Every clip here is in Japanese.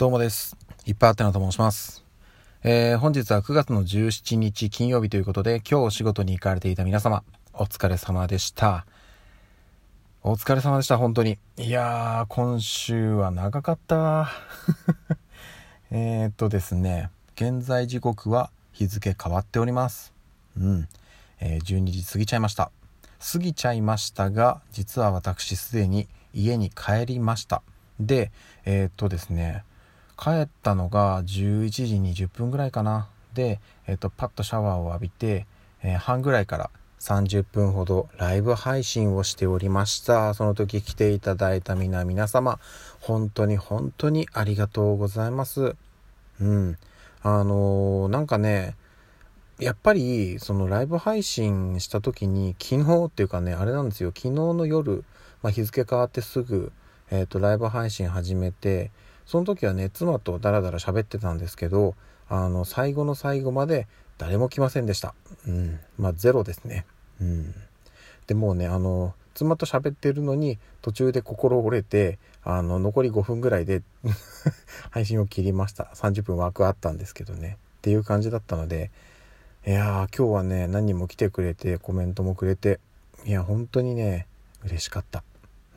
どうもです。いっぱいあってなと申します。えー、本日は9月の17日金曜日ということで、今日お仕事に行かれていた皆様、お疲れ様でした。お疲れ様でした、本当に。いやー、今週は長かった。えっとですね、現在時刻は日付変わっております。うん。えー、12時過ぎちゃいました。過ぎちゃいましたが、実は私すでに家に帰りました。で、えー、っとですね、帰ったのが11時20分ぐらいかな。で、えっ、と、パッとシャワーを浴びて、えー、半ぐらいから30分ほどライブ配信をしておりました。その時来ていただいた皆皆様、本当に本当にありがとうございます。うん。あのー、なんかね、やっぱりそのライブ配信した時に昨日っていうかねあれなんですよ昨日の夜、まあ、日付変わってすぐ、えーとライブ配信始めてその時はね妻とダラダラ喋ってたんですけどあの最後の最後まで誰も来ませんでした。うん。まあゼロですね。うん。でもうねあの妻と喋ってるのに途中で心折れてあの残り5分ぐらいで 配信を切りました。30分枠あったんですけどね。っていう感じだったのでいやー今日はね何人も来てくれてコメントもくれていや本当にね嬉しかった。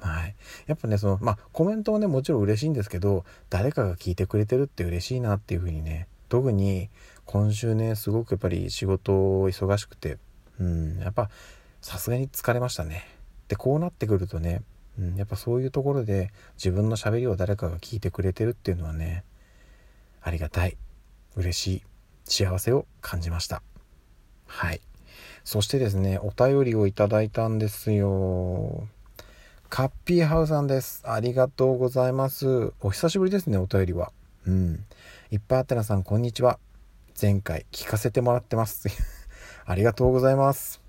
はい。やっぱね、その、まあ、コメントはね、もちろん嬉しいんですけど、誰かが聞いてくれてるって嬉しいなっていうふうにね、特に今週ね、すごくやっぱり仕事忙しくて、うん、やっぱ、さすがに疲れましたね。で、こうなってくるとね、うん、やっぱそういうところで自分のしゃべりを誰かが聞いてくれてるっていうのはね、ありがたい、嬉しい、幸せを感じました。はい。そしてですね、お便りをいただいたんですよ。カッピーハウさんです。ありがとうございます。お久しぶりですね、お便りは。うん。いっぱいあてなさん、こんにちは。前回聞かせてもらってます。ありがとうございます。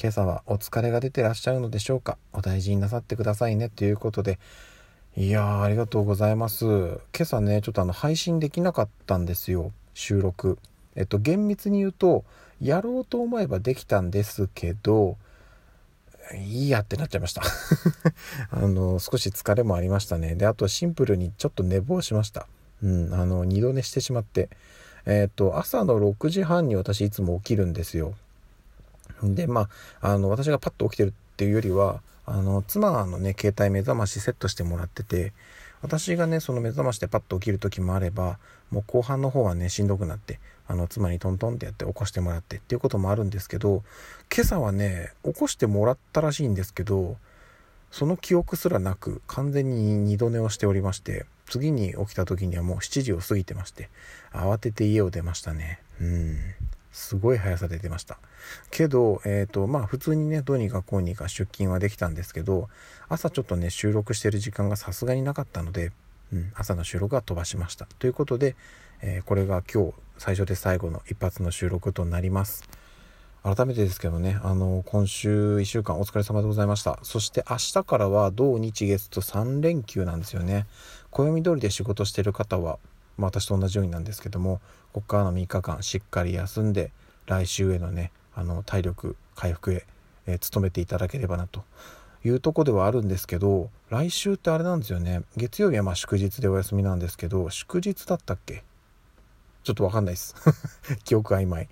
今朝はお疲れが出てらっしゃるのでしょうかお大事になさってくださいね。ということで。いやー、ありがとうございます。今朝ね、ちょっとあの、配信できなかったんですよ。収録。えっと、厳密に言うと、やろうと思えばできたんですけど、いいやってなっちゃいました あの、少し疲れもありましたね。で、あとシンプルにちょっと寝坊しました。うん、あの、二度寝してしまって。えっ、ー、と、朝の6時半に私いつも起きるんですよ。で、まあ、あの、私がパッと起きてるっていうよりは、あの、妻のね、携帯目覚ましセットしてもらってて、私がね、その目覚ましでパッと起きる時もあれば、もう後半の方はね、しんどくなって、あの、妻にトントンってやって起こしてもらってっていうこともあるんですけど、今朝はね、起こしてもらったらしいんですけど、その記憶すらなく、完全に二度寝をしておりまして、次に起きた時にはもう7時を過ぎてまして、慌てて家を出ましたね。うん。すごい速さで出ました。けど、えっ、ー、と、まあ普通にね、どうにかこうにか出勤はできたんですけど、朝ちょっとね、収録してる時間がさすがになかったので、うん、朝の収録は飛ばしました。ということで、えー、これが今日最初で最後の一発の収録となります。改めてですけどね、あの、今週1週間お疲れ様でございました。そして明日からは土日月と3連休なんですよね。暦通りで仕事してる方は、まあ、私と同じようになんですけども、ここからの3日間しっかり休んで、来週へのね、あの、体力回復へ、えー、努めていただければなというとこではあるんですけど、来週ってあれなんですよね。月曜日はま祝日でお休みなんですけど、祝日だったっけ？ちょっとわかんないです。記憶曖昧。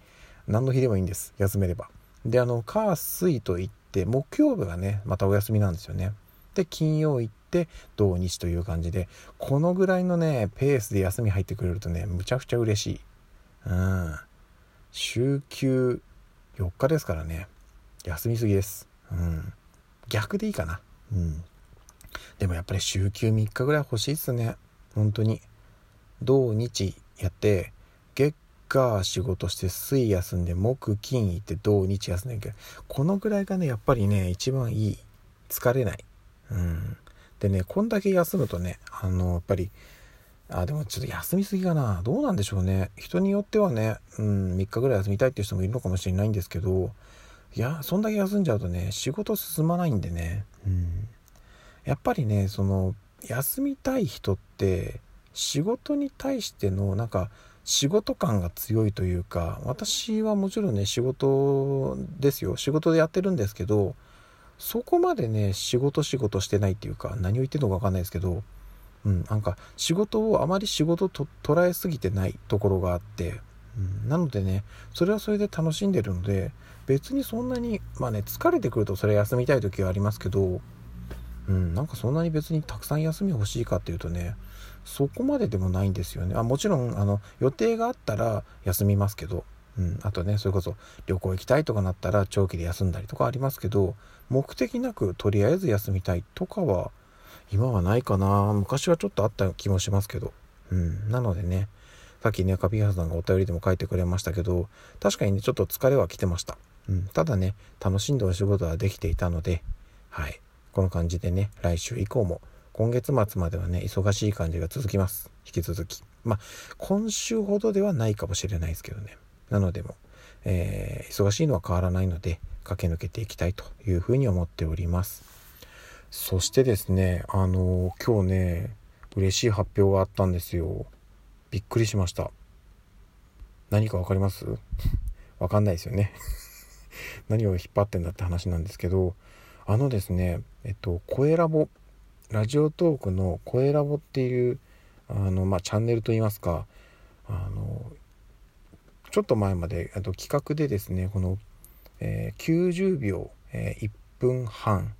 何の日でもいいんです。休めれば。で、あの、火、水と行って、木曜日がね、またお休みなんですよね。で、金曜行って、土日という感じで、このぐらいのね、ペースで休み入ってくれるとね、むちゃくちゃ嬉しい。うん。週休4日ですからね。休みすぎです。うん。逆でいいかな。うん。でもやっぱり週休3日ぐらい欲しいっすね。本当に。土日やって、月火仕事して水休んで木金行って土日休んでるけどこのぐらいがねやっぱりね一番いい疲れないうんでねこんだけ休むとねあのやっぱりあでもちょっと休みすぎかな。どうなんでしょうね。人によってはねうん3日ぐらい休みたいっていう人もいるのかもしれないんですけどいやそんだけ休んじゃうとね仕事進まないんでね。うん。やっぱりねその休みたい人って仕事に対してのなんか仕事感が強いというか私はもちろんね仕事ですよ。仕事でやってるんですけどそこまでね仕事仕事してないっていうか何を言ってるのか分かんないですけどうん、なんか仕事をあまり仕事と捉えすぎてないところがあって、うん、なのでねそれはそれで楽しんでるので別にそんなにまあね疲れてくるとそれ休みたい時はありますけど、うん、なんかそんなに別にたくさん休み欲しいかっていうとねそこまででもないんですよね。あもちろんあの予定があったら休みますけど、うん、あとねそれこそ旅行行きたいとかなったら長期で休んだりとかありますけど目的なくとりあえず休みたいとかは今はないかな。昔はちょっとあった気もしますけど。うん。なのでねさっきねカビハさんがお便りでも書いてくれましたけど確かにねちょっと疲れは来てました、うん、ただね楽しんでお仕事はできていたのではい。この感じでね来週以降も今月末まではね忙しい感じが続きます。引き続き。まあ今週ほどではないかもしれないですけどね。なのでも、えー、忙しいのは変わらないので駆け抜けていきたいというふうに思っております。そしてですねあのー、今日ね嬉しい発表があったんですよ。びっくりしました。何か分かります？分かんないですよね。何を引っ張ってんだって話なんですけどあのですねえっと声ラボラジオトークの声ラボっていうあの、まあ、チャンネルといいますかあのちょっと前まであと企画でですねこの、えー、90秒、えー、1分半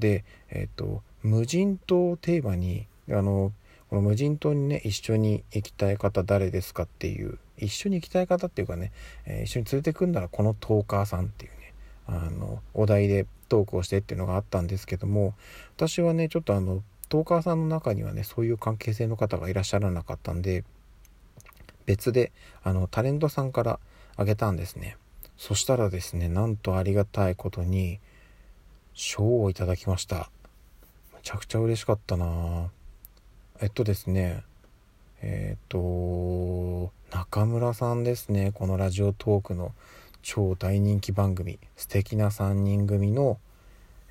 で、えーと、無人島をテーマにあのこの無人島にね一緒に行きたい方誰ですかっていう一緒に行きたい方っていうかね、えー、一緒に連れてくんならこのトーカーさんっていうねあのお題でトークをしてっていうのがあったんですけども私はねちょっとあのトーカーさんの中にはねそういう関係性の方がいらっしゃらなかったんで別であのタレントさんからあげたんですね。そしたらですねなんとありがたいことに賞をいただきました。めちゃくちゃ嬉しかったな。えっとですねえっ、と中村さんですねこのラジオトークの超大人気番組素敵な3人組の、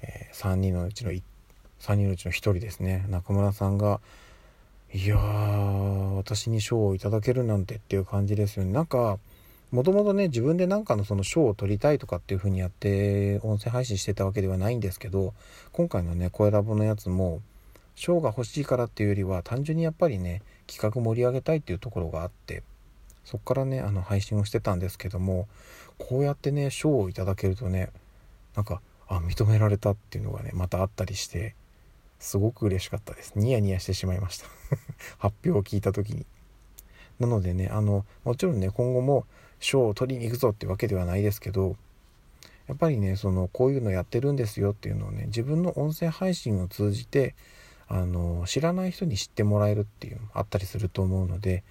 えー、3人のうちの3人のうちの1人ですね。中村さんがいやー私に賞をいただけるなんてっていう感じですよね。なんかもともとね自分で何かのその賞を取りたいとかっていう風にやって音声配信してたわけではないんですけど今回のね声ラボのやつも賞が欲しいからっていうよりは単純にやっぱりね企画盛り上げたいっていうところがあってそっからねあの配信をしてたんですけどもこうやってね賞をいただけるとねなんかあ認められたっていうのがねまたあったりしてすごく嬉しかったです。ニヤニヤしてしまいました。発表を聞いた時に。なのでねあのもちろんね今後も賞を取りに行くぞってわけではないですけどやっぱりねそのこういうのやってるんですよっていうのをね自分の音声配信を通じてあの知らない人に知ってもらえるっていうのもあったりすると思うので、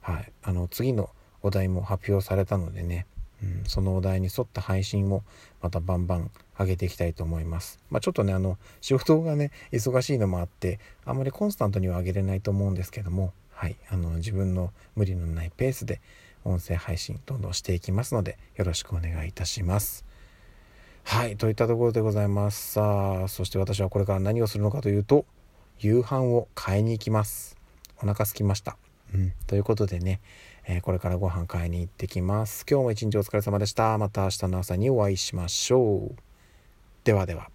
はい、あの次のお題も発表されたのでねうん、そのお題に沿った配信もまたバンバン上げていきたいと思います。まあ、ちょっとね、あの、仕事がね、忙しいのもあって、あんまりコンスタントには上げれないと思うんですけども、はい、あの、自分の無理のないペースで音声配信どんどんしていきますので、よろしくお願いいたします。はい、といったところでございます。さあ、そして私はこれから何をするのかというと、夕飯を買いに行きます。お腹すきました。うん、ということでね、えー、これからご飯買いに行ってきます。今日も一日お疲れ様でした。また明日の朝にお会いしましょう。ではでは。